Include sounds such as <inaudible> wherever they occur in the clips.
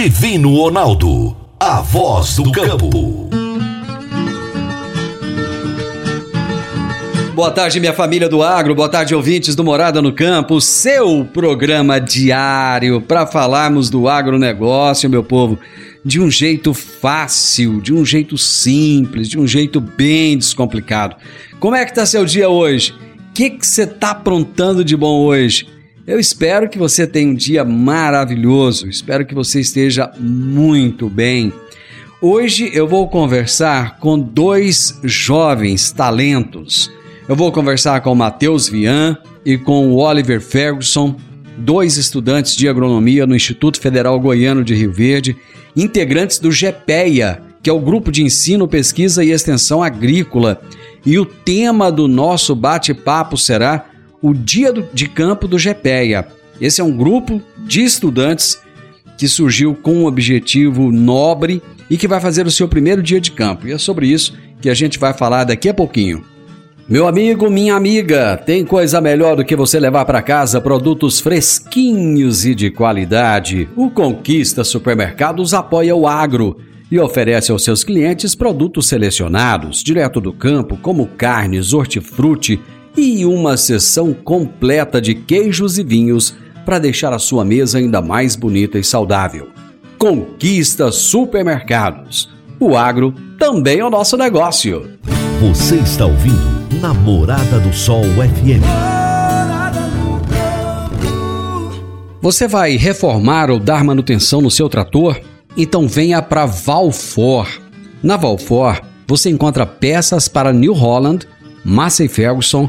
Divino Ronaldo, a voz do campo. Boa tarde, minha família do agro, boa tarde, ouvintes do Morada no Campo, seu programa diário para falarmos do agronegócio, meu povo, de um jeito fácil, de um jeito simples, de um jeito bem descomplicado. Como é que tá seu dia hoje? O que você tá aprontando de bom hoje? Eu espero que você tenha um dia maravilhoso, espero que você esteja muito bem. Hoje eu vou conversar com dois jovens talentos. Eu vou conversar com o Matheus Vian e com o Oliver Ferguson, dois estudantes de agronomia no Instituto Federal Goiano de Rio Verde, integrantes do GPEA, que é o Grupo de Ensino, Pesquisa e Extensão Agrícola. E o tema do nosso bate-papo será o Dia de Campo do GPEA. Esse é um grupo de estudantes que surgiu com um objetivo nobre e que vai fazer o seu primeiro dia de campo. E é sobre isso que a gente vai falar daqui a pouquinho. Meu amigo, minha amiga, tem coisa melhor do que você levar para casa produtos fresquinhos e de qualidade. O Conquista Supermercados apoia o agro e oferece aos seus clientes produtos selecionados, direto do campo, como carnes, hortifruti e uma seção completa de queijos e vinhos para deixar a sua mesa ainda mais bonita e saudável. Conquista Supermercados. O agro também é o nosso negócio. Você está ouvindo Namorada do Sol FM. Você vai reformar ou dar manutenção no seu trator? Então venha para Valfor. Na Valfor, você encontra peças para New Holland, Massey Ferguson,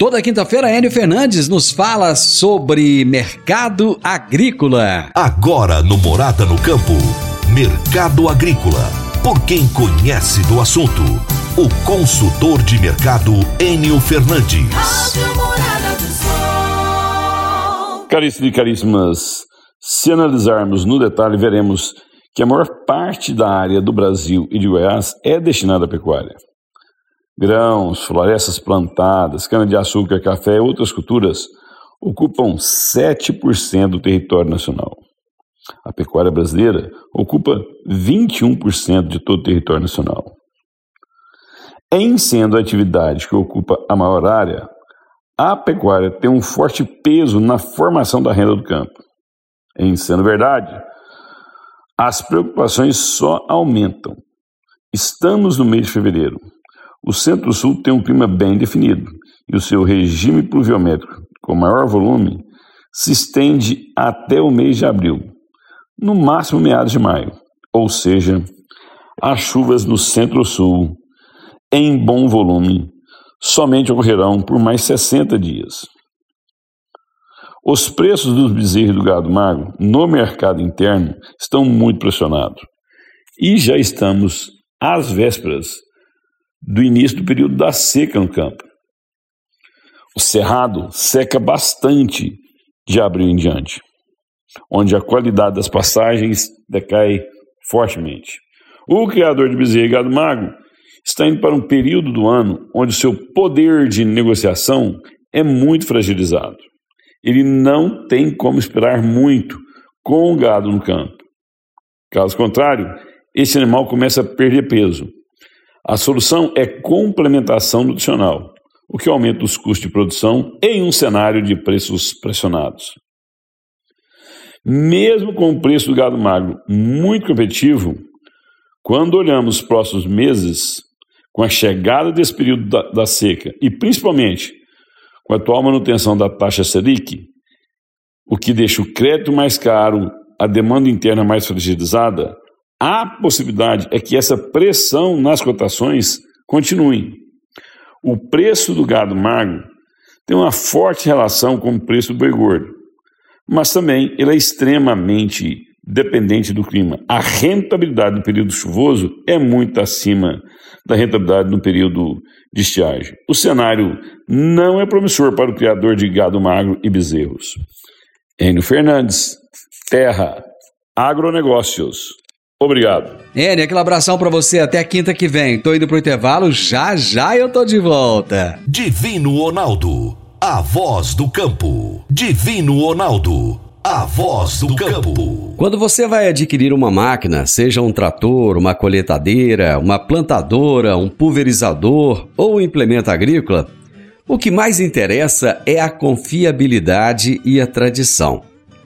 Toda quinta-feira, Enio Fernandes nos fala sobre mercado agrícola. Agora no Morada no Campo, Mercado Agrícola. Por quem conhece do assunto, o consultor de mercado Enio Fernandes. Caríssimos e caríssimas, se analisarmos no detalhe, veremos que a maior parte da área do Brasil e de Goiás é destinada à pecuária grãos, florestas plantadas, cana-de-açúcar, café e outras culturas ocupam 7% do território nacional. A pecuária brasileira ocupa 21% de todo o território nacional. Em sendo a atividade que ocupa a maior área, a pecuária tem um forte peso na formação da renda do campo. Em sendo verdade, as preocupações só aumentam. Estamos no mês de fevereiro. O Centro-Sul tem um clima bem definido e o seu regime pluviométrico, com maior volume, se estende até o mês de abril, no máximo meados de maio, ou seja, as chuvas no Centro-Sul, em bom volume, somente ocorrerão por mais 60 dias. Os preços dos bezerros do gado magro no mercado interno estão muito pressionados e já estamos às vésperas do início do período da seca no campo. O cerrado seca bastante de abril em diante, onde a qualidade das passagens decai fortemente. O criador de bezerro e gado magro está indo para um período do ano onde o seu poder de negociação é muito fragilizado. Ele não tem como esperar muito com o gado no campo. Caso contrário, esse animal começa a perder peso a solução é complementação nutricional, o que aumenta os custos de produção em um cenário de preços pressionados. Mesmo com o preço do gado magro muito competitivo, quando olhamos os próximos meses, com a chegada desse período da, da seca e principalmente com a atual manutenção da taxa Selic, o que deixa o crédito mais caro, a demanda interna mais fragilizada, a possibilidade é que essa pressão nas cotações continue. O preço do gado magro tem uma forte relação com o preço do boi gordo, mas também ele é extremamente dependente do clima. A rentabilidade no período chuvoso é muito acima da rentabilidade no período de estiagem. O cenário não é promissor para o criador de gado magro e bezerros. Enio Fernandes, Terra, Agronegócios. Obrigado. Enio, aquele abração para você até quinta que vem. Tô indo pro intervalo, já já eu tô de volta. Divino Ronaldo, a voz do campo. Divino Ronaldo, a voz do campo. Quando você vai adquirir uma máquina, seja um trator, uma colheitadeira, uma plantadora, um pulverizador ou um implemento agrícola, o que mais interessa é a confiabilidade e a tradição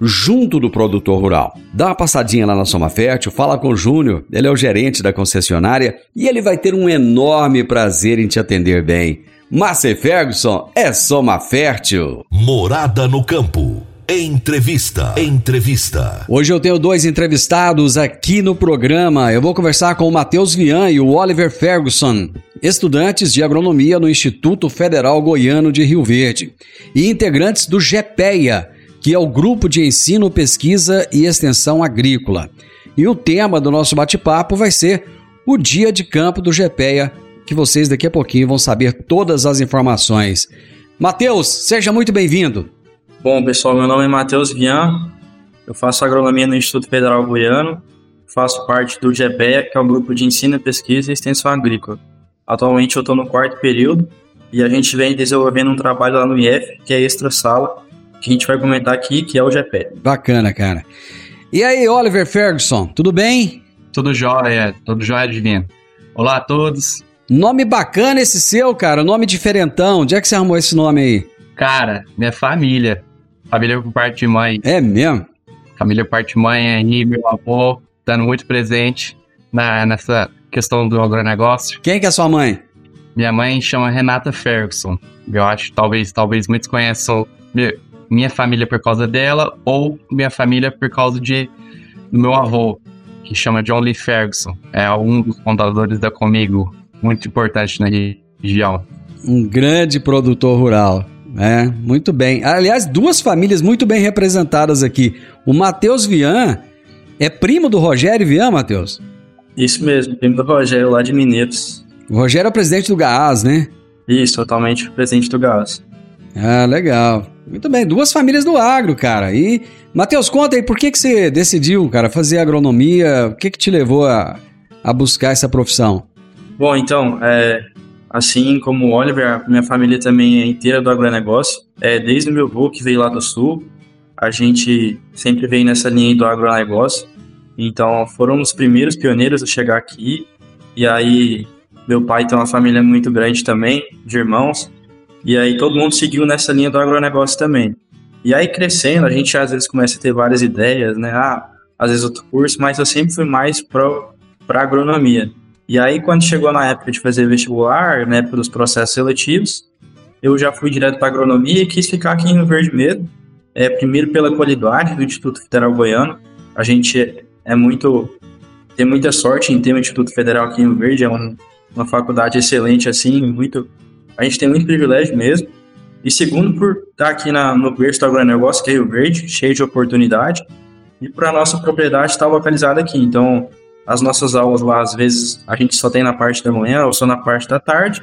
junto do produtor rural. Dá uma passadinha lá na Soma Fértil, fala com o Júnior, ele é o gerente da concessionária e ele vai ter um enorme prazer em te atender bem. Márcia Ferguson é Soma Fértil. Morada no campo. Entrevista. Entrevista. Hoje eu tenho dois entrevistados aqui no programa. Eu vou conversar com o Matheus Vian e o Oliver Ferguson, estudantes de agronomia no Instituto Federal Goiano de Rio Verde e integrantes do GEPEA, que é o Grupo de Ensino, Pesquisa e Extensão Agrícola. E o tema do nosso bate-papo vai ser o Dia de Campo do GPEA, que vocês daqui a pouquinho vão saber todas as informações. Matheus, seja muito bem-vindo. Bom, pessoal, meu nome é Matheus Vian, eu faço agronomia no Instituto Federal Goiano, faço parte do GPEA, que é o Grupo de Ensino, Pesquisa e Extensão Agrícola. Atualmente eu estou no quarto período e a gente vem desenvolvendo um trabalho lá no IF, que é Extra Sala, que a gente vai comentar aqui, que é o GP. Bacana, cara. E aí, Oliver Ferguson, tudo bem? Tudo jóia, tudo jóia divino. Olá a todos. Nome bacana esse seu, cara, nome diferentão. Onde é que você arrumou esse nome aí? Cara, minha família. Família por parte de mãe. É mesmo? Família por parte de mãe aí, meu avô, dando muito presente na, nessa questão do agronegócio. Quem que é sua mãe? Minha mãe chama Renata Ferguson. Eu acho, talvez, talvez muitos conheçam minha família por causa dela ou minha família por causa de do meu avô, que chama John Lee Ferguson. É um dos fundadores da Comigo, muito importante na região. Um grande produtor rural. É, muito bem. Aliás, duas famílias muito bem representadas aqui. O Matheus Vian é primo do Rogério Vian, Matheus? Isso mesmo, primo do Rogério lá de Mineiros. O Rogério é o presidente do GAAS, né? Isso, totalmente presidente do GAAS. Ah, legal. Muito bem, duas famílias do agro, cara. E, Matheus, conta aí, por que, que você decidiu, cara, fazer agronomia? O que, que te levou a, a buscar essa profissão? Bom, então, é, assim como o Oliver, minha família também é inteira do agronegócio. É, desde o meu avô, que veio lá do sul, a gente sempre veio nessa linha do agronegócio. Então, foram os primeiros pioneiros a chegar aqui. E aí, meu pai tem uma família muito grande também, de irmãos. E aí todo mundo seguiu nessa linha do agronegócio também. E aí crescendo, a gente às vezes começa a ter várias ideias, né? Ah, às vezes outro curso, mas eu sempre fui mais para agronomia. E aí quando chegou na época de fazer vestibular, né, pelos processos seletivos, eu já fui direto para agronomia e quis ficar aqui no Verde mesmo. É, primeiro pela qualidade do Instituto Federal Goiano. A gente é muito tem muita sorte em ter um Instituto Federal aqui no Verde, é um, uma faculdade excelente assim, muito a gente tem muito privilégio mesmo. E segundo, por estar aqui na, no berço do agronegócio, que é Rio Verde, cheio de oportunidade. E por a nossa propriedade estar localizada aqui. Então, as nossas aulas lá, às vezes, a gente só tem na parte da manhã ou só na parte da tarde.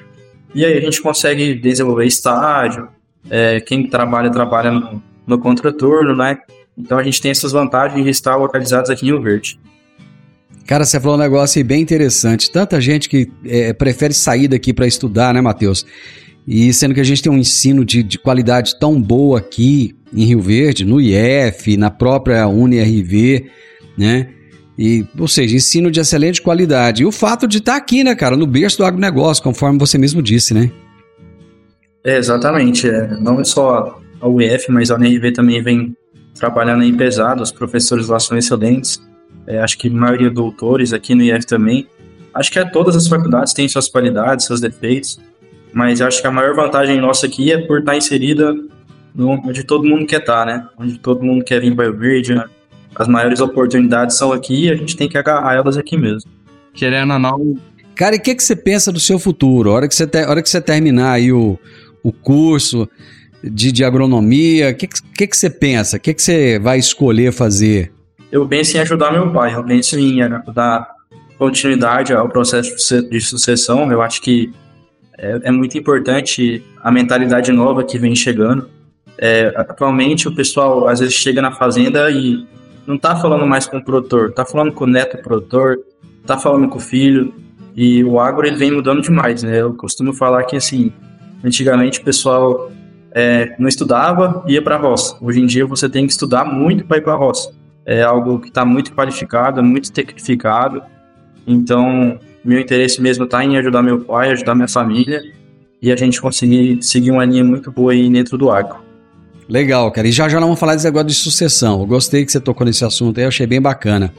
E aí a gente consegue desenvolver estágio. É, quem trabalha, trabalha no, no contraturno, né? Então a gente tem essas vantagens de estar localizados aqui em Rio Verde. Cara, você falou um negócio bem interessante. Tanta gente que é, prefere sair daqui para estudar, né, Matheus? E sendo que a gente tem um ensino de, de, qualidade tão boa aqui em Rio Verde, no IF, na própria UniRV, né? E, ou seja, ensino de excelente qualidade. E o fato de estar aqui, né, cara, no berço do agronegócio, conforme você mesmo disse, né? É, exatamente. É, não só a UF, mas a UniRV também vem trabalhando aí pesado, os professores lá são excelentes. É, acho que a maioria doutores aqui no IF também. Acho que é, todas as faculdades têm suas qualidades, seus defeitos, mas acho que a maior vantagem nossa aqui é por estar inserida no, onde todo mundo quer estar, né? Onde todo mundo quer vir para o Verde, né? As maiores oportunidades são aqui e a gente tem que agarrar elas aqui mesmo. Querendo ou não. Cara, e o que, que você pensa do seu futuro? A hora que você, te, hora que você terminar aí o, o curso de, de agronomia, o que, que, que você pensa? O que, que você vai escolher fazer? Eu penso em ajudar meu pai, eu penso em dar continuidade ao processo de sucessão. Eu acho que é, é muito importante a mentalidade nova que vem chegando. É, atualmente o pessoal às vezes chega na fazenda e não tá falando mais com o produtor, tá falando com o neto produtor, tá falando com o filho, e o agro ele vem mudando demais, né? Eu costumo falar que assim, antigamente o pessoal é, não estudava ia para a roça. Hoje em dia você tem que estudar muito para ir para a roça. É algo que está muito qualificado, muito tecnificado. Então, meu interesse mesmo está em ajudar meu pai, ajudar minha família e a gente conseguir seguir uma linha muito boa aí dentro do agro. Legal, cara. E já já não vamos falar desse negócio de sucessão. Eu gostei que você tocou nesse assunto aí, eu achei bem bacana.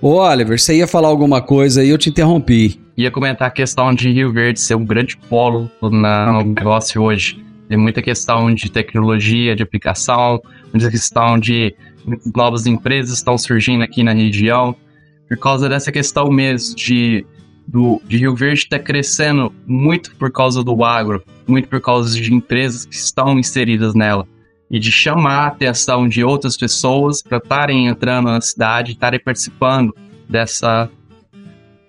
Ô Oliver, você ia falar alguma coisa e eu te interrompi. Ia comentar a questão de Rio Verde ser um grande polo no negócio hoje. Tem muita questão de tecnologia, de aplicação, muita questão de novas empresas estão surgindo aqui na região. Por causa dessa questão mesmo de, do, de Rio Verde estar tá crescendo muito por causa do agro, muito por causa de empresas que estão inseridas nela e de chamar a atenção de outras pessoas para estarem entrando na cidade, estarem participando dessa,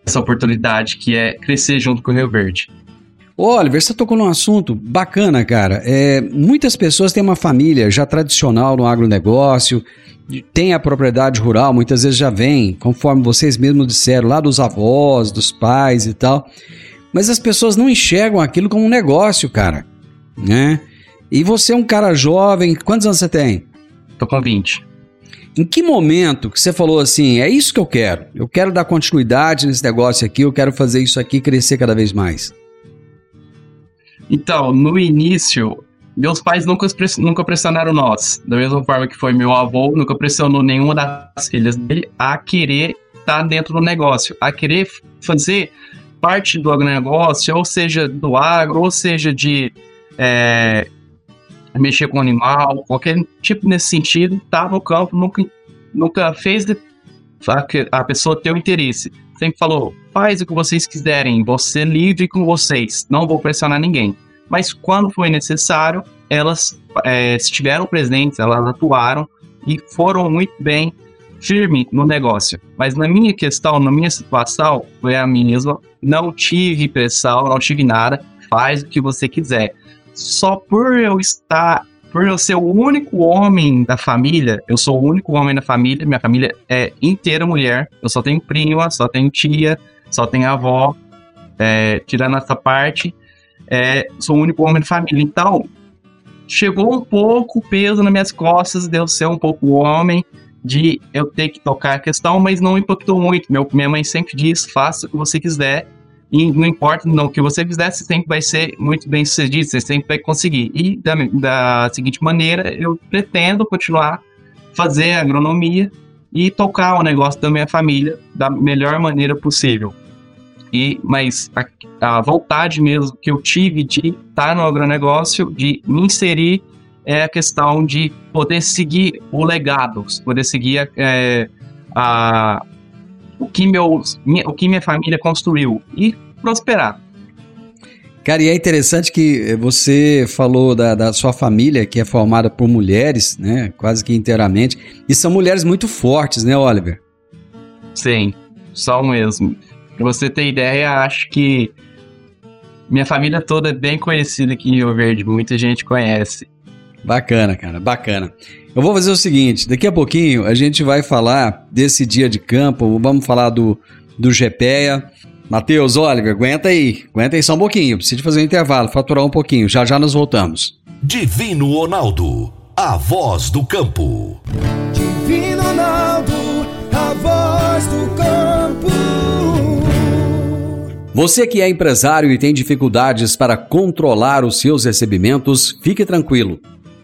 dessa oportunidade que é crescer junto com o Rio Verde. Oliver, você tocou num assunto bacana, cara. É, muitas pessoas têm uma família já tradicional no agronegócio, tem a propriedade rural, muitas vezes já vem, conforme vocês mesmos disseram, lá dos avós, dos pais e tal. Mas as pessoas não enxergam aquilo como um negócio, cara. Né? E você é um cara jovem, quantos anos você tem? Tô com 20. Em que momento que você falou assim, é isso que eu quero? Eu quero dar continuidade nesse negócio aqui, eu quero fazer isso aqui crescer cada vez mais. Então, no início, meus pais nunca, nunca pressionaram nós. Da mesma forma que foi meu avô, nunca pressionou nenhuma das filhas dele a querer estar tá dentro do negócio, a querer fazer parte do agronegócio, ou seja, do agro, ou seja, de é, mexer com animal, qualquer tipo nesse sentido, tá no campo, nunca, nunca fez a, pessoa ter o interesse. Sempre falou, faz o que vocês quiserem, você livre com vocês, não vou pressionar ninguém. Mas quando foi necessário, elas é, estiveram presentes, elas atuaram e foram muito bem firme no negócio. Mas na minha questão, na minha situação, foi a mesma. Não tive pressão, não tive nada. Faz o que você quiser só por eu estar, por eu ser o único homem da família, eu sou o único homem da família, minha família é inteira mulher, eu só tenho prima, só tenho tia, só tenho avó, é, tirando essa parte, é, sou o único homem da família. Então, chegou um pouco peso nas minhas costas de eu ser um pouco homem, de eu ter que tocar a questão, mas não impactou muito. Meu, minha mãe sempre diz: faça o que você quiser, e não importa não, o que você fizer, você sempre vai ser muito bem sucedido, você sempre vai conseguir. E da, da seguinte maneira, eu pretendo continuar fazer agronomia e tocar o negócio da minha família da melhor maneira possível. E mas a, a vontade mesmo que eu tive de estar no agronegócio, de me inserir, é a questão de poder seguir o legado, poder seguir é, a, o que, meu, minha, o que minha família construiu e prosperar. Cara, e é interessante que você falou da, da, sua família, que é formada por mulheres, né? Quase que inteiramente. E são mulheres muito fortes, né, Oliver? Sim, só mesmo. Pra você ter ideia, acho que minha família toda é bem conhecida aqui em Rio Verde, muita gente conhece. Bacana, cara, bacana. Eu vou fazer o seguinte: daqui a pouquinho a gente vai falar desse dia de campo, vamos falar do, do GPEA. Matheus, Oliver, aguenta aí, aguenta aí só um pouquinho, preciso fazer um intervalo, faturar um pouquinho, já já nós voltamos. Divino Ronaldo, a voz do campo. Divino Ronaldo, a voz do campo. Você que é empresário e tem dificuldades para controlar os seus recebimentos, fique tranquilo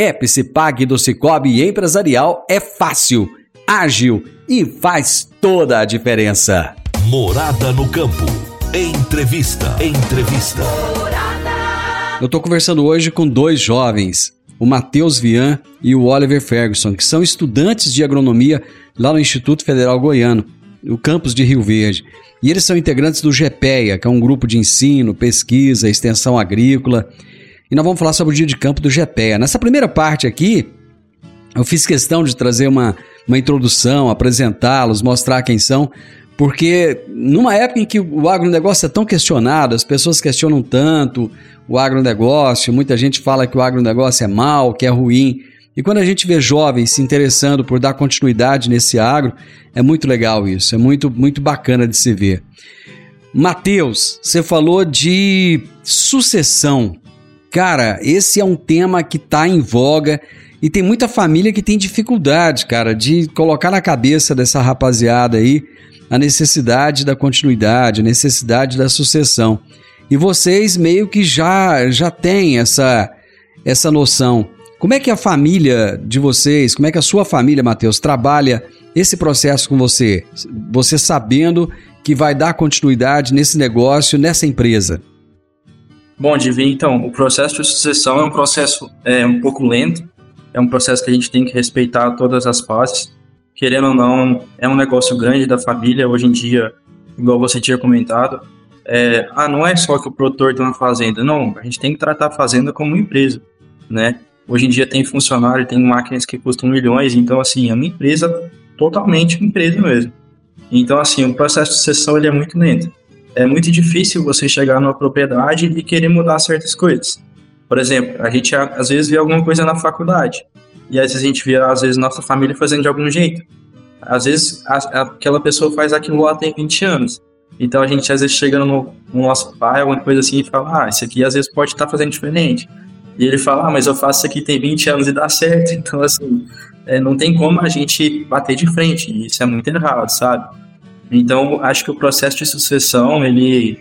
Epicipag do Cicobi Empresarial é fácil, ágil e faz toda a diferença. Morada no campo. Entrevista. Entrevista. Eu estou conversando hoje com dois jovens, o Matheus Vian e o Oliver Ferguson, que são estudantes de agronomia lá no Instituto Federal Goiano, no campus de Rio Verde. E eles são integrantes do GPEA, que é um grupo de ensino, pesquisa, extensão agrícola. E nós vamos falar sobre o dia de campo do GPEA. Nessa primeira parte aqui, eu fiz questão de trazer uma, uma introdução, apresentá-los, mostrar quem são, porque numa época em que o agronegócio é tão questionado, as pessoas questionam tanto o agronegócio, muita gente fala que o agronegócio é mal, que é ruim. E quando a gente vê jovens se interessando por dar continuidade nesse agro, é muito legal isso, é muito, muito bacana de se ver. Matheus, você falou de sucessão. Cara, esse é um tema que está em voga e tem muita família que tem dificuldade, cara, de colocar na cabeça dessa rapaziada aí a necessidade da continuidade, a necessidade da sucessão. E vocês meio que já já têm essa essa noção. Como é que a família de vocês, como é que a sua família, Matheus, trabalha esse processo com você? Você sabendo que vai dar continuidade nesse negócio, nessa empresa? Bom, Divi, então, o processo de sucessão é um processo é, um pouco lento, é um processo que a gente tem que respeitar todas as partes. Querendo ou não, é um negócio grande da família. Hoje em dia, igual você tinha comentado, é, ah, não é só que o produtor tem uma fazenda. Não, a gente tem que tratar a fazenda como uma empresa, né? Hoje em dia tem funcionário, tem máquinas que custam milhões, então assim, é uma empresa totalmente uma empresa mesmo. Então assim, o processo de sucessão ele é muito lento. É muito difícil você chegar numa propriedade e querer mudar certas coisas. Por exemplo, a gente às vezes vê alguma coisa na faculdade e às vezes a gente vê às vezes nossa família fazendo de algum jeito. Às vezes a, aquela pessoa faz aquilo lá tem 20 anos. Então a gente às vezes chega no, no nosso pai, alguma coisa assim, e fala, ah, isso aqui às vezes pode estar tá fazendo diferente. E ele fala, ah, mas eu faço isso aqui tem 20 anos e dá certo. <laughs> Então, assim, é, não tem como a gente bater de frente. Isso é muito errado, sabe? Então, acho que o processo de sucessão, ele,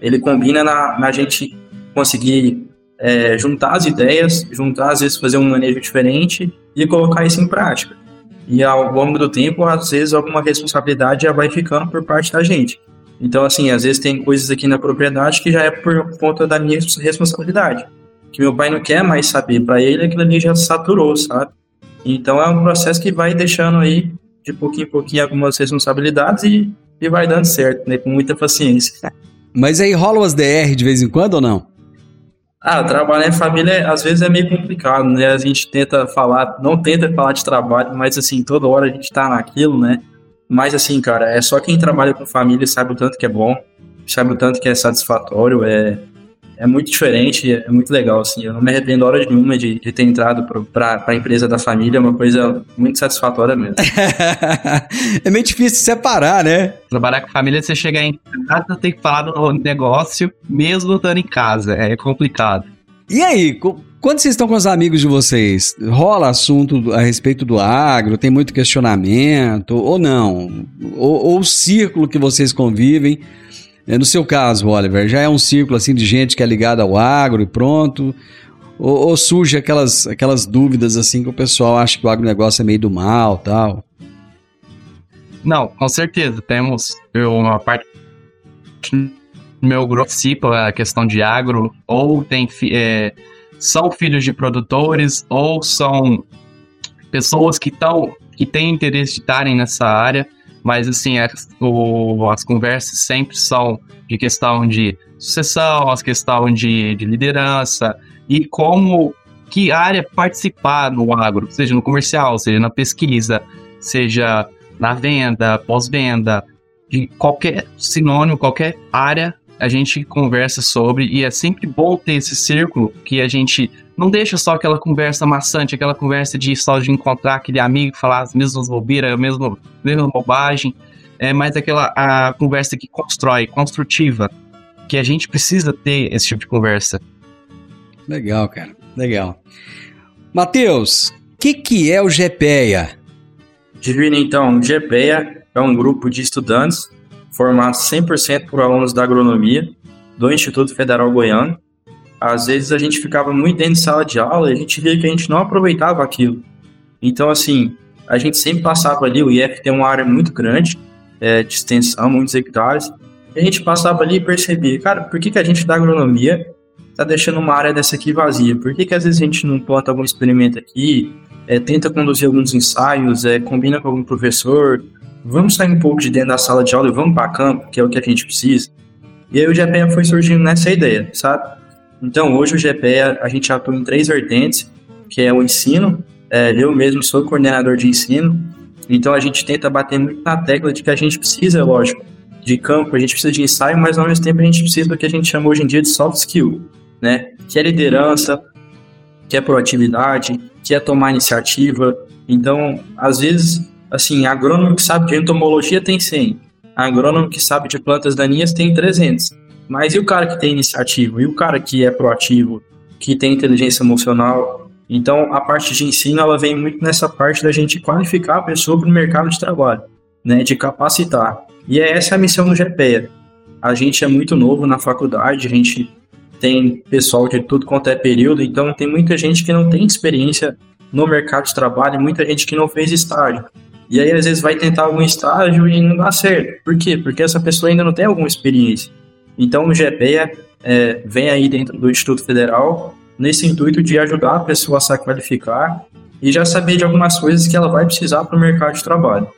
ele combina na, na gente conseguir é, juntar as ideias, juntar, às vezes, fazer um manejo diferente e colocar isso em prática. E ao longo do tempo, às vezes, alguma responsabilidade já vai ficando por parte da gente. Então, assim, às vezes tem coisas aqui na propriedade que já é por conta da minha responsabilidade que meu pai não quer mais saber. Para ele, aquilo ali já saturou, sabe? Então é um processo que vai deixando aí, de pouquinho em pouquinho, algumas responsabilidades e, e vai dando certo, né? Com muita paciência. Mas aí rola umas DR de vez em quando ou não? Ah, trabalhar em família às vezes é meio complicado, né? A gente tenta falar, não tenta falar de trabalho, mas assim, toda hora a gente tá naquilo, né? Mas assim, cara, é só quem trabalha com família sabe o tanto que é bom, sabe o tanto que é satisfatório, é, é muito diferente, é muito legal, assim. Eu não me arrependo hora nenhuma de, de ter entrado para a empresa da família, é uma coisa muito satisfatória mesmo. <laughs> é meio difícil separar, né? Trabalhar com família, você chegar em casa, tem que falar do negócio, mesmo estando em casa. É complicado. E aí, quando vocês estão com os amigos de vocês, rola assunto a respeito do agro, tem muito questionamento, ou não? Ou, ou o círculo que vocês convivem no seu caso, Oliver, já é um círculo assim de gente que é ligada ao agro e pronto? Ou, ou, surge aquelas, aquelas dúvidas assim que o pessoal acha que o agronegócio é meio do mal tal? Não, com certeza. Temos uma parte do meu grupo a questão de agro, ou tem é, são filhos de produtores, ou são pessoas que estão que têm interesse de estarem nessa área. Mas, assim, as, é, o, as conversas sempre são de questão de sucessão, as questão de, de liderança e como, que área participar no agro, seja no comercial, seja na pesquisa, seja na venda, pós-venda, de qualquer sinônimo, qualquer área a gente conversa sobre e é sempre bom ter esse círculo que a gente não deixa só aquela conversa maçante, aquela conversa de só de encontrar aquele amigo, falar as mesmas bobeiras, a mesma, mesma bobagem. é mais aquela a conversa que constrói, construtiva, que a gente precisa ter esse tipo de conversa. Legal, cara. Legal. Matheus, o que, que é o GPEA? Divino, então, o GPEA é um grupo de estudantes formados 100% por alunos da agronomia do Instituto Federal Goiano. Às vezes a gente ficava muito dentro de sala de aula e a gente via que a gente não aproveitava aquilo. Então, assim, a gente sempre passava ali, o IF tem uma área muito grande é, de extensão, muitos hectares, e a gente passava ali e percebia, cara, por que, que a gente da agronomia tá deixando uma área dessa aqui vazia? Por que, que às vezes a gente não planta algum experimento aqui, é, tenta conduzir alguns ensaios, é, combina com algum professor, vamos sair um pouco de dentro da sala de aula e vamos para campo, que é o que a gente precisa. E aí o GPEA foi surgindo nessa ideia, sabe? Então hoje o GPEA a gente atua em três vertentes, que é o ensino, é, eu mesmo sou coordenador de ensino, então a gente tenta bater muito na tecla de que a gente precisa, lógico, de campo, a gente precisa de ensaio, mas ao mesmo tempo a gente precisa do que a gente chama hoje em dia de soft skill, né? Que é liderança, que é proatividade, que é tomar iniciativa. Então, às vezes, assim, agrônomo que sabe de entomologia tem 100, agrônomo que sabe de plantas daninhas tem 300. Mas e o cara que tem iniciativa? E o cara que é proativo, que tem inteligência emocional? Então, a parte de ensino, ela vem muito nessa parte da gente qualificar a pessoa para o mercado de trabalho, né? De capacitar. E é essa a missão do GPEA. A gente é muito novo na faculdade, a gente tem pessoal de tudo quanto é período, então tem muita gente que não tem experiência no mercado de trabalho, muita gente que não fez estágio. E aí, às vezes, vai tentar algum estágio e não dá certo. Por quê? Porque essa pessoa ainda não tem alguma experiência. Então, o GPEA é, vem aí dentro do Instituto Federal nesse intuito de ajudar a pessoa a se qualificar e já saber de algumas coisas que ela vai precisar para o mercado de trabalho.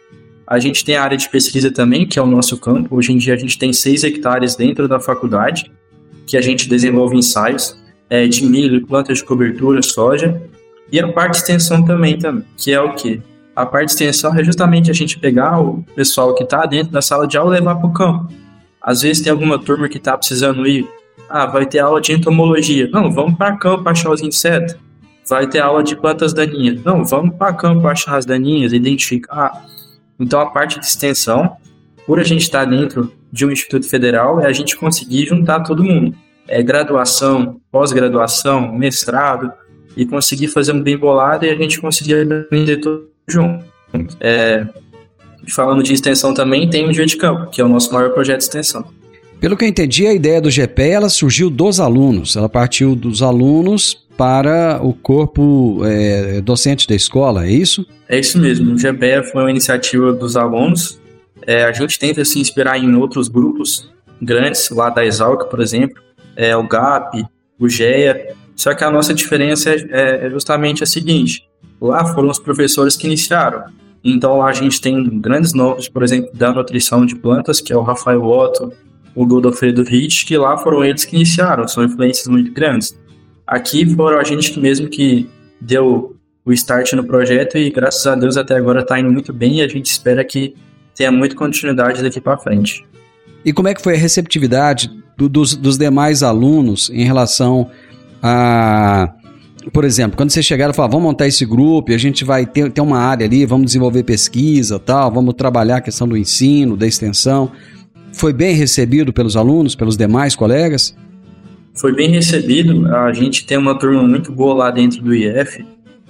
A gente tem a área de pesquisa também, que é o nosso campo. Hoje em dia, a gente tem 6 hectares dentro da faculdade, que a gente desenvolve ensaios é, de milho, plantas de cobertura, soja. E a parte de extensão também, também que é o quê? A parte de extensão é justamente a gente pegar o pessoal que está dentro da sala de aula e levar para o campo. Às vezes tem alguma turma que está precisando ir, ah, vai ter aula de entomologia. Não, vamos para campo achar os insetos. Vai ter aula de plantas daninhas. Não, vamos para campo achar as daninhas, identificar. Então a parte de extensão, por a gente estar dentro de um instituto federal, é a gente conseguir juntar todo mundo. É graduação, pós-graduação, mestrado, e conseguir fazer um bem bolado e a gente conseguir aprender tudo junto. É, falando de extensão também, tem o Dia de Campo, que é o nosso maior projeto de extensão. Pelo que eu entendi, a ideia do GP ela surgiu dos alunos, ela partiu dos alunos para o corpo é, docente da escola, é isso? É isso mesmo, o GPE foi uma iniciativa dos alunos, é, a gente tenta se inspirar em outros grupos grandes, lá da Exalc, por exemplo, é, o GAP, o GEA, só que a nossa diferença é, é justamente a seguinte: lá foram os professores que iniciaram. Então lá a gente tem grandes nomes, por exemplo, da nutrição de plantas, que é o Rafael Otto, o Godofredo Hitch, que lá foram eles que iniciaram, são influências muito grandes. Aqui foram a gente mesmo que deu o start no projeto e graças a Deus até agora está indo muito bem e a gente espera que tenha muita continuidade daqui para frente. E como é que foi a receptividade do, dos, dos demais alunos em relação a por exemplo, quando você chegar e falar, vamos montar esse grupo, a gente vai ter, ter uma área ali, vamos desenvolver pesquisa tal, vamos trabalhar a questão do ensino, da extensão. Foi bem recebido pelos alunos, pelos demais colegas? Foi bem recebido. A gente tem uma turma muito boa lá dentro do IF,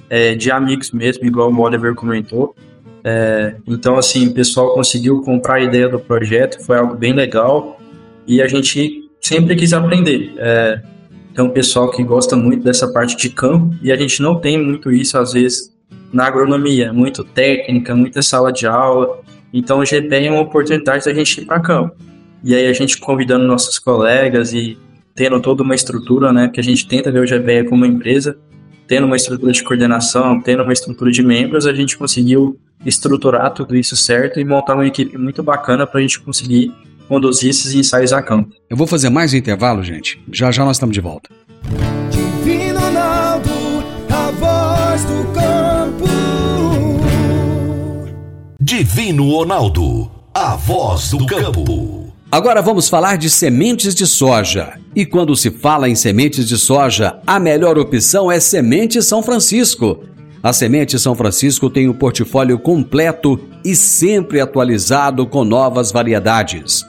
é, de amigos mesmo, igual o Oliver comentou. É, então, assim, o pessoal conseguiu comprar a ideia do projeto, foi algo bem legal e a gente sempre quis aprender. É, tem um pessoal que gosta muito dessa parte de campo e a gente não tem muito isso, às vezes, na agronomia. Muito técnica, muita sala de aula. Então, o GP é uma oportunidade da gente ir para campo. E aí, a gente convidando nossos colegas e tendo toda uma estrutura, né? Que a gente tenta ver o GPE como uma empresa, tendo uma estrutura de coordenação, tendo uma estrutura de membros, a gente conseguiu estruturar tudo isso certo e montar uma equipe muito bacana para a gente conseguir conduzir esses ensaios a campo. Eu vou fazer mais um intervalo, gente. Já já nós estamos de volta. Divino Ronaldo, a voz do campo. Divino Ronaldo, a voz do campo. Agora vamos falar de sementes de soja. E quando se fala em sementes de soja, a melhor opção é Semente São Francisco. A Semente São Francisco tem um portfólio completo e sempre atualizado com novas variedades.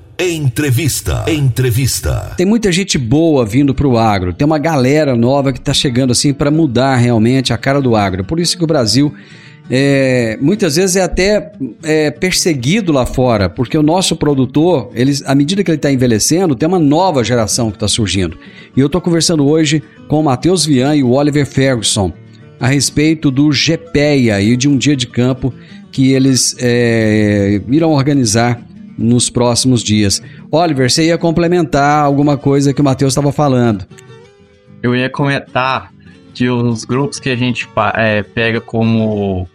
Entrevista. Entrevista. Tem muita gente boa vindo para o agro. Tem uma galera nova que está chegando assim para mudar realmente a cara do agro. Por isso que o Brasil é, muitas vezes é até é, perseguido lá fora, porque o nosso produtor, ele, à medida que ele está envelhecendo, tem uma nova geração que está surgindo. E eu estou conversando hoje com o Matheus Vian e o Oliver Ferguson a respeito do GPEA e de um dia de campo que eles é, irão organizar nos próximos dias. Oliver, você ia complementar alguma coisa que o Matheus estava falando? Eu ia comentar que os grupos que a gente é, pega como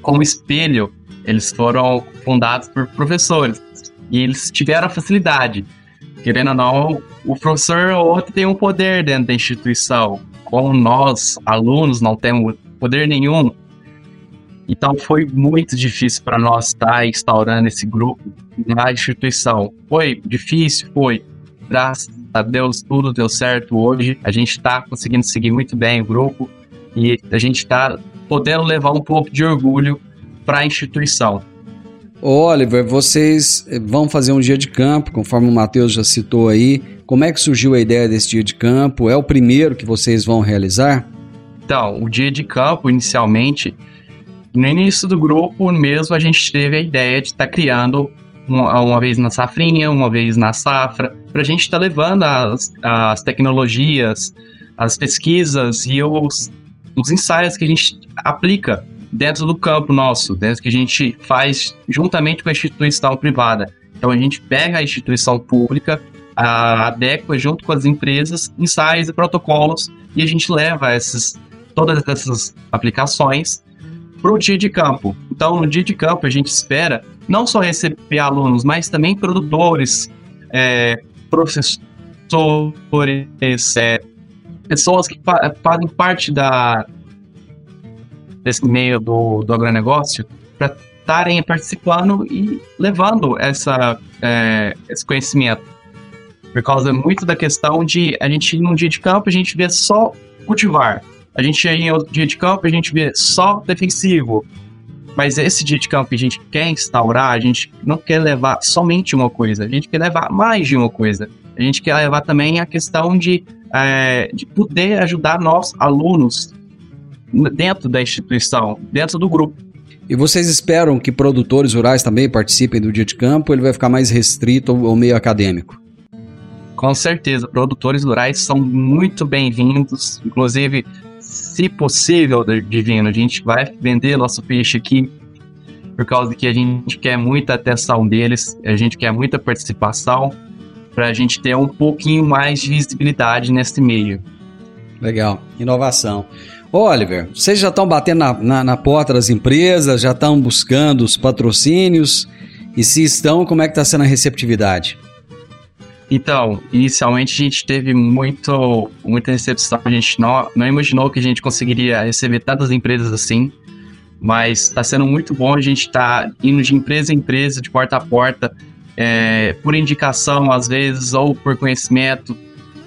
como espelho, eles foram fundados por professores e eles tiveram a facilidade. Querendo ou não, o professor ou outro tem um poder dentro da instituição, como nós, alunos, não temos poder nenhum. Então foi muito difícil para nós estar instaurando esse grupo na instituição. Foi difícil, foi. Graças a Deus tudo deu certo hoje. A gente está conseguindo seguir muito bem o grupo e a gente está podendo levar um pouco de orgulho para a instituição. Oliver, vocês vão fazer um dia de campo, conforme o Matheus já citou aí. Como é que surgiu a ideia desse dia de campo? É o primeiro que vocês vão realizar? Então, o dia de campo, inicialmente, no início do grupo mesmo, a gente teve a ideia de estar tá criando uma, uma, vez na safrinha, uma vez na safra, para a gente estar tá levando as, as tecnologias, as pesquisas e os os ensaios que a gente aplica dentro do campo nosso, dentro que a gente faz juntamente com a instituição privada. Então a gente pega a instituição pública, adequa junto com as empresas, ensaios e protocolos e a gente leva essas, todas essas aplicações para o dia de campo. Então no dia de campo a gente espera não só receber alunos, mas também produtores, é, professores, é, pessoas que fazem parte da, desse meio do, do agronegócio para estarem participando e levando essa, é, esse conhecimento. Por causa muito da questão de a gente num dia de campo a gente vê só cultivar. A gente em outro dia de campo a gente vê só defensivo. Mas esse dia de campo que a gente quer instaurar, a gente não quer levar somente uma coisa, a gente quer levar mais de uma coisa. A gente quer levar também a questão de é, de poder ajudar nós, alunos, dentro da instituição, dentro do grupo. E vocês esperam que produtores rurais também participem do dia de campo ou ele vai ficar mais restrito ao meio acadêmico? Com certeza, produtores rurais são muito bem-vindos, inclusive, se possível, Divino, a gente vai vender nosso peixe aqui por causa que a gente quer muita atenção deles, a gente quer muita participação para a gente ter um pouquinho mais de visibilidade nesse meio. Legal, inovação. Oliver, vocês já estão batendo na, na, na, porta das empresas, já estão buscando os patrocínios? E se estão, como é que está sendo a receptividade? Então, inicialmente a gente teve muito, muita recepção, a gente não, não imaginou que a gente conseguiria receber tantas empresas assim, mas está sendo muito bom, a gente está indo de empresa em empresa, de porta a porta, é, por indicação, às vezes, ou por conhecimento,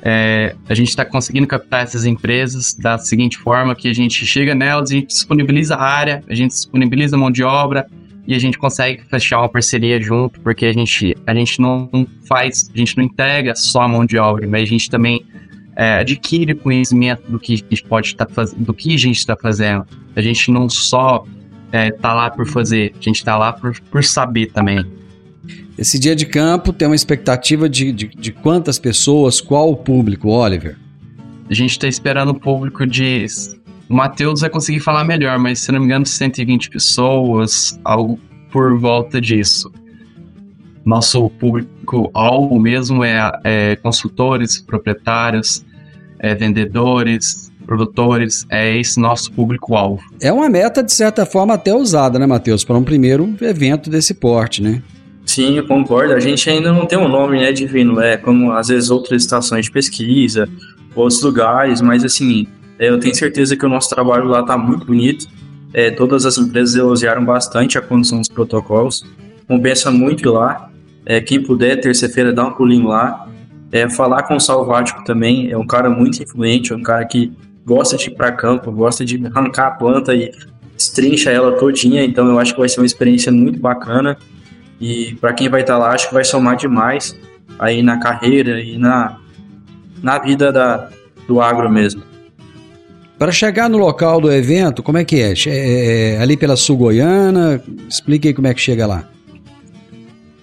é, a gente está conseguindo captar essas empresas da seguinte forma que a gente chega nelas, a gente disponibiliza a área, a gente disponibiliza mão de obra e a gente consegue fechar uma parceria junto, porque a gente, a gente não faz, a gente não entrega só a mão de obra, mas a gente também é, adquire conhecimento do que pode estar tá do que a gente está fazendo. A gente não só está é, lá por fazer, a gente está lá por, por saber também. Esse dia de campo tem uma expectativa de, de, de quantas pessoas, qual o público, Oliver? A gente está esperando o público de. O Matheus vai conseguir falar melhor, mas se não me engano, 120 pessoas, algo por volta disso. Nosso público-alvo mesmo é, é, consultores, proprietários, é, vendedores, produtores, é esse nosso público-alvo. É uma meta, de certa forma, até usada, né, Matheus, para um primeiro evento desse porte, né? Sim, eu concordo. A gente ainda não tem um nome, né, divino. É como às vezes outras estações de pesquisa, outros lugares, mas assim, é, eu tenho certeza que o nosso trabalho lá está muito bonito. É, todas as empresas elogiaram bastante a condução dos protocolos. Compensa muito ir lá. É, quem puder, terça-feira, dá um pulinho lá. É, falar com o Salvático também, é um cara muito influente, é um cara que gosta de ir para campo, gosta de arrancar a planta e destrincha ela todinha, então eu acho que vai ser uma experiência muito bacana. E para quem vai estar tá lá, acho que vai somar demais aí na carreira e na, na vida da, do agro mesmo. Para chegar no local do evento, como é que é? é, é ali pela Sul Goiana? Explique aí como é que chega lá.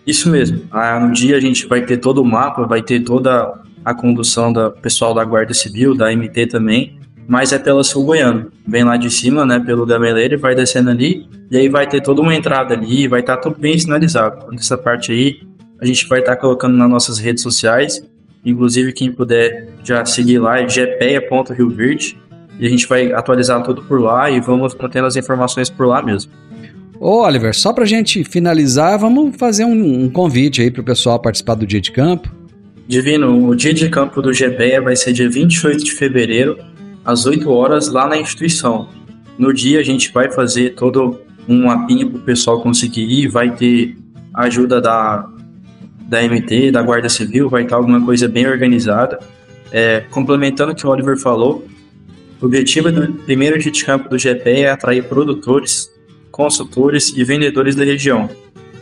Isso mesmo. Ah, no dia a gente vai ter todo o mapa, vai ter toda a condução do pessoal da Guarda Civil, da MT também, mas é pela Sul Goiano. Vem lá de cima, né, pelo Gameleira e vai descendo ali, e aí vai ter toda uma entrada ali, vai estar tá tudo bem sinalizado. Nessa parte aí, a gente vai estar tá colocando nas nossas redes sociais, inclusive quem puder já seguir lá é gpeia.rioverde, e a gente vai atualizar tudo por lá e vamos mantendo as informações por lá mesmo. Ô Oliver, só pra gente finalizar, vamos fazer um, um convite aí pro pessoal participar do dia de campo. Divino, o dia de campo do GPEA vai ser dia 28 de fevereiro, às 8 horas, lá na instituição. No dia a gente vai fazer todo um mapinha pro pessoal conseguir ir, vai ter ajuda da, da MT, da Guarda Civil, vai estar alguma coisa bem organizada. É, complementando o que o Oliver falou, o objetivo do primeiro de campo do GPE é atrair produtores, consultores e vendedores da região.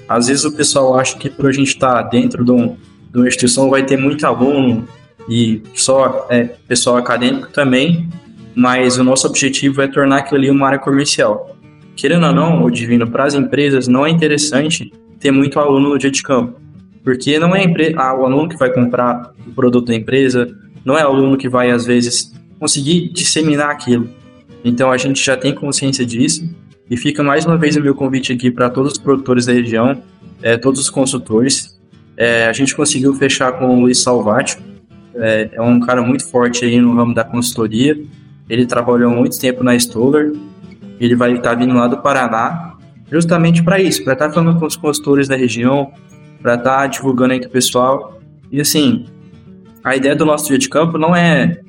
Às vezes o pessoal acha que por a gente estar dentro de, um, de uma instituição vai ter muito aluno e só é, pessoal acadêmico também, mas o nosso objetivo é tornar aquilo ali uma área comercial. Querendo ou não, o Divino, para as empresas não é interessante ter muito aluno no dia de campo, porque não é ah, o aluno que vai comprar o produto da empresa, não é o aluno que vai, às vezes, conseguir disseminar aquilo. Então a gente já tem consciência disso e fica mais uma vez o meu convite aqui para todos os produtores da região, é, todos os consultores. É, a gente conseguiu fechar com o Luiz Salvati, é, é, um cara muito forte aí no ramo da consultoria. Ele trabalhou muito tempo na Stoller. Ele vai estar vindo lá do Paraná, justamente para isso, para estar tá falando com os consultores da região, para estar tá divulgando entre o pessoal. E assim, a ideia do nosso dia de campo não é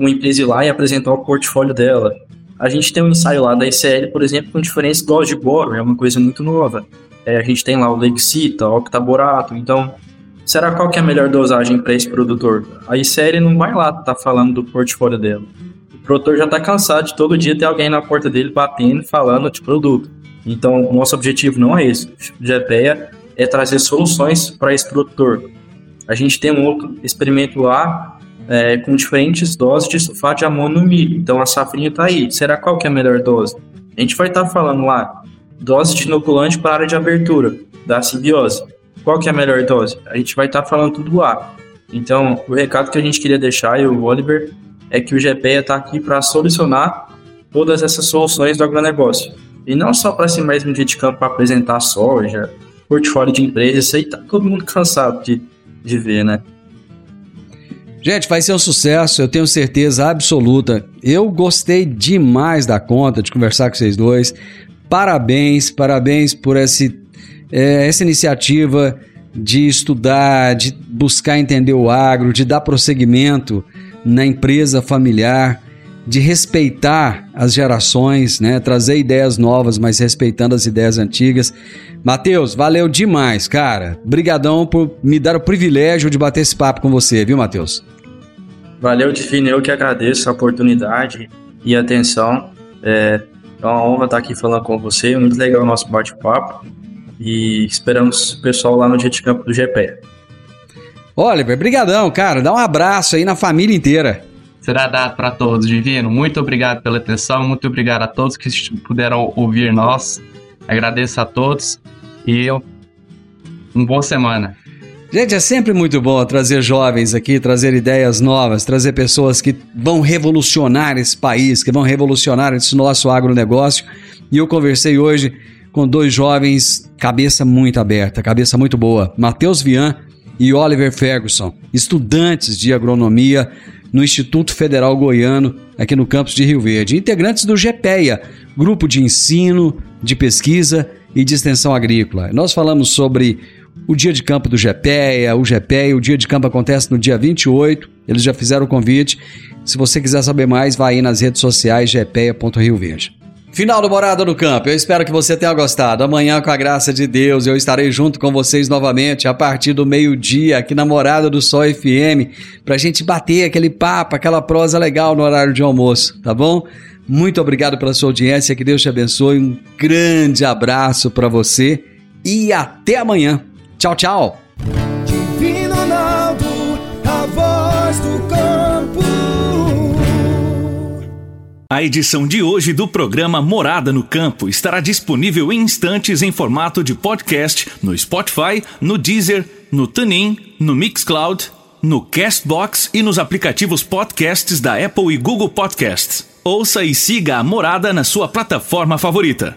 uma empresa ir lá e apresentar o portfólio dela. A gente tem um ensaio lá da ICL, por exemplo, com diferentes doses de boro, é uma coisa muito nova. É, a gente tem lá o Lexita, o Octaborato, então será qual que é a melhor dosagem para esse produtor? A ICL não vai lá tá falando do portfólio dela. O produtor já está cansado de todo dia ter alguém na porta dele batendo, falando de produto. Então, nosso objetivo não é esse. O de ideia é trazer soluções para esse produtor. A gente tem um outro experimento lá é, com diferentes doses de sulfato de amônio no milho. Então a safrinha está aí. Será qual que é a melhor dose? A gente vai estar tá falando lá, dose de inoculante para área de abertura da simbiose. Qual que é a melhor dose? A gente vai estar tá falando tudo lá. Então, o recado que a gente queria deixar, e o Oliver, é que o GPEA está aqui para solucionar todas essas soluções do agronegócio. E não só para ser mais dia de campo para apresentar soja, portfólio de empresas, isso aí tá todo mundo cansado de, de ver, né? Gente, vai ser um sucesso, eu tenho certeza absoluta. Eu gostei demais da conta de conversar com vocês dois. Parabéns, parabéns por esse, é, essa iniciativa de estudar, de buscar entender o agro, de dar prosseguimento na empresa familiar, de respeitar as gerações, né? trazer ideias novas, mas respeitando as ideias antigas. Matheus, valeu demais, cara. Brigadão por me dar o privilégio de bater esse papo com você, viu, Matheus? Valeu, Divino. Eu que agradeço a oportunidade e atenção. É, é uma honra estar aqui falando com você. Muito legal o nosso bate-papo. E esperamos o pessoal lá no dia de campo do GP. Oliver, brigadão, cara. Dá um abraço aí na família inteira. Será dado para todos, Divino. Muito obrigado pela atenção. Muito obrigado a todos que puderam ouvir nós. Agradeço a todos e uma boa semana. Gente, é sempre muito bom trazer jovens aqui, trazer ideias novas, trazer pessoas que vão revolucionar esse país, que vão revolucionar esse nosso agronegócio. E eu conversei hoje com dois jovens, cabeça muito aberta, cabeça muito boa, Matheus Vian e Oliver Ferguson, estudantes de agronomia, no Instituto Federal Goiano, aqui no campus de Rio Verde. Integrantes do GPEA, Grupo de Ensino, de Pesquisa e de Extensão Agrícola. Nós falamos sobre o dia de campo do GPEA, o GPEA, o dia de campo acontece no dia 28, eles já fizeram o convite. Se você quiser saber mais, vai aí nas redes sociais gpeia.rio Verde. Final do Morada no Campo. Eu espero que você tenha gostado. Amanhã, com a graça de Deus, eu estarei junto com vocês novamente a partir do meio-dia aqui na Morada do Sol FM pra gente bater aquele papo, aquela prosa legal no horário de almoço, tá bom? Muito obrigado pela sua audiência, que Deus te abençoe. Um grande abraço para você e até amanhã. Tchau, tchau. A edição de hoje do programa Morada no Campo estará disponível em instantes em formato de podcast no Spotify, no Deezer, no TuneIn, no Mixcloud, no Castbox e nos aplicativos podcasts da Apple e Google Podcasts. Ouça e siga a Morada na sua plataforma favorita.